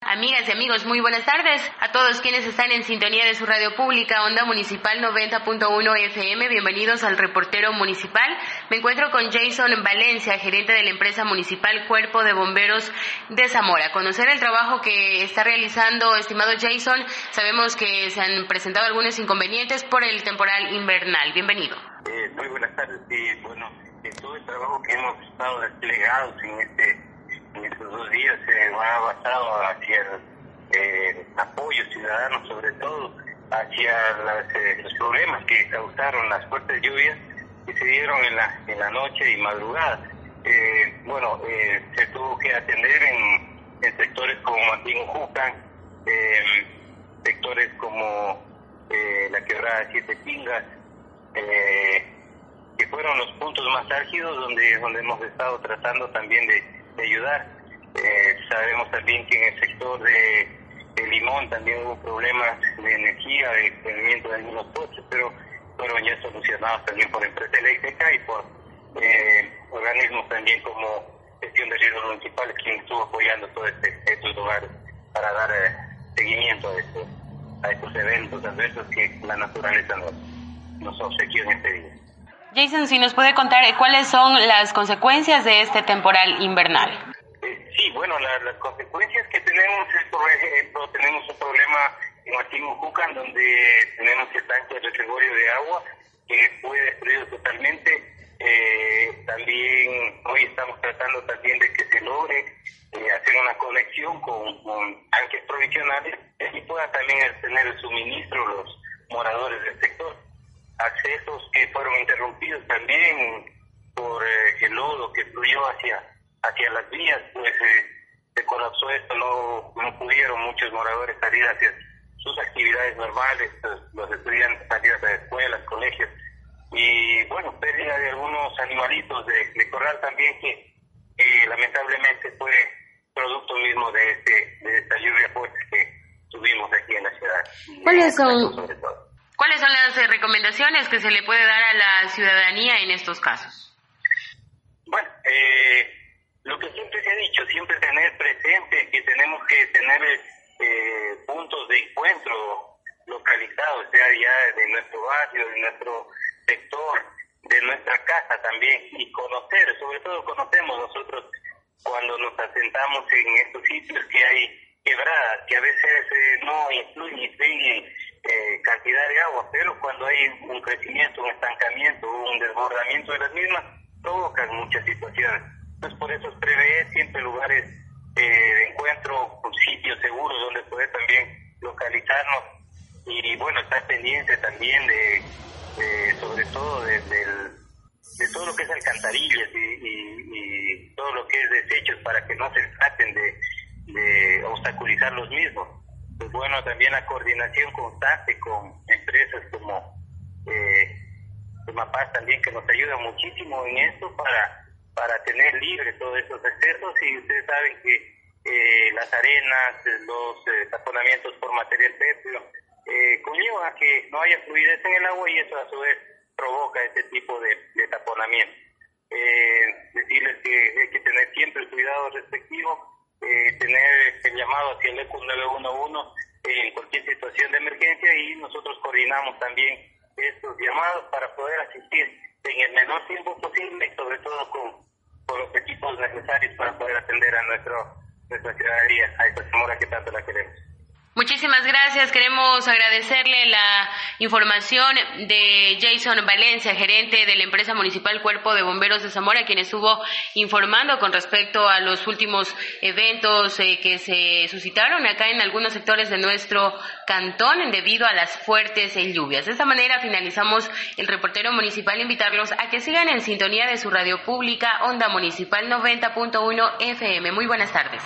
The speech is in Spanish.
Amigas y amigos, muy buenas tardes a todos quienes están en sintonía de su radio pública, Onda Municipal 90.1 FM. Bienvenidos al reportero municipal. Me encuentro con Jason Valencia, gerente de la empresa municipal Cuerpo de Bomberos de Zamora. Conocer el trabajo que está realizando, estimado Jason, sabemos que se han presentado algunos inconvenientes por el temporal invernal. Bienvenido. Eh, muy buenas tardes. Y bueno, todo el trabajo que hemos estado desplegados en este estos dos días se ha basado hacia el eh, apoyo ciudadano, sobre todo hacia eh, los problemas que causaron las fuertes lluvias que se dieron en la, en la noche y madrugada. Eh, bueno, se tuvo que atender en, sectores como Martín Jucan, sectores como la quebrada Siete Pingas, que fueron los puntos más álgidos donde, donde hemos estado tratando también de ayudar. Eh, sabemos también que en el sector de, Limón también hubo problemas de energía, de movimiento de algunos postes, pero fueron ya solucionados también por empresa eléctrica y por eh, organismos también como gestión de riesgos municipales, quien estuvo apoyando todos este, estos lugares para dar eh, seguimiento a estos, a estos eventos adversos que la naturaleza nos, nos obsequió en este día. Jason, si nos puede contar eh, cuáles son las consecuencias de este temporal invernal. Eh, sí, bueno, las consecuencias que tenemos es, por ejemplo, tenemos un problema en Martín donde tenemos el tanque de reservorio de agua que fue destruido totalmente. Eh, también hoy estamos tratando también de que se logre hacer una conexión con, con tanques provisionales y puedan también tener el suministro los moradores del sector accesos que fueron interrumpidos también por eh, el lodo que fluyó hacia, hacia las vías, pues eh, se colapsó esto, no, no pudieron muchos moradores salir hacia sus actividades normales, pues, los estudiantes salir a escuelas, colegios, y bueno, pérdida de algunos animalitos de, corral también que lamentablemente fue producto mismo de, este, de esta lluvia fuerte que tuvimos aquí en la ciudad. ¿Cuáles son? ¿Cuáles son las eh, recomendaciones que se le puede dar a la ciudadanía en estos casos? Bueno, eh, lo que siempre ha dicho, siempre tener presente que tenemos que tener eh, puntos de encuentro localizados, sea ya de nuestro barrio, de nuestro sector, de nuestra casa también, y conocer, sobre todo conocemos nosotros cuando nos asentamos en estos sitios que hay quebradas, que a veces no influyen, eh, cantidad de agua, pero cuando hay un crecimiento, un estancamiento, un desbordamiento de las mismas, provocan muchas situaciones. Entonces, por eso es prever siempre lugares eh, de encuentro, sitios seguros donde poder también localizarnos y, bueno, estar pendiente también de, sobre todo de, de, todo lo que es alcantarillas y, todo lo que es desechos para que no se traten de, de obstaculizar los mismos pues bueno, también la coordinación constante con empresas como eh, Mapaz también que nos ayuda muchísimo en esto para, para tener libre todos esos accesos y ustedes saben que eh, las arenas, los eh, taponamientos por material pétreo eh, conllevan a que no haya fluidez en el agua y eso a su vez provoca ese tipo de, de taponamiento. Eh, decirles que hay que tener siempre el cuidado respectivo eh, tener el llamado hacia el ECU 911 en cualquier situación de emergencia y nosotros coordinamos también estos llamados para poder asistir en el menor tiempo posible sobre todo con, con los equipos necesarios para poder atender a nuestro, nuestra ciudadanía, a esta Zamora que tanto la queremos. Muchísimas gracias. Queremos agradecerle la información de Jason Valencia, gerente de la empresa municipal Cuerpo de Bomberos de Zamora, quien estuvo informando con respecto a los últimos eventos eh, que se suscitaron acá en algunos sectores de nuestro cantón debido a las fuertes lluvias. De esta manera finalizamos el reportero municipal. Invitarlos a que sigan en sintonía de su radio pública, Onda Municipal 90.1 FM. Muy buenas tardes.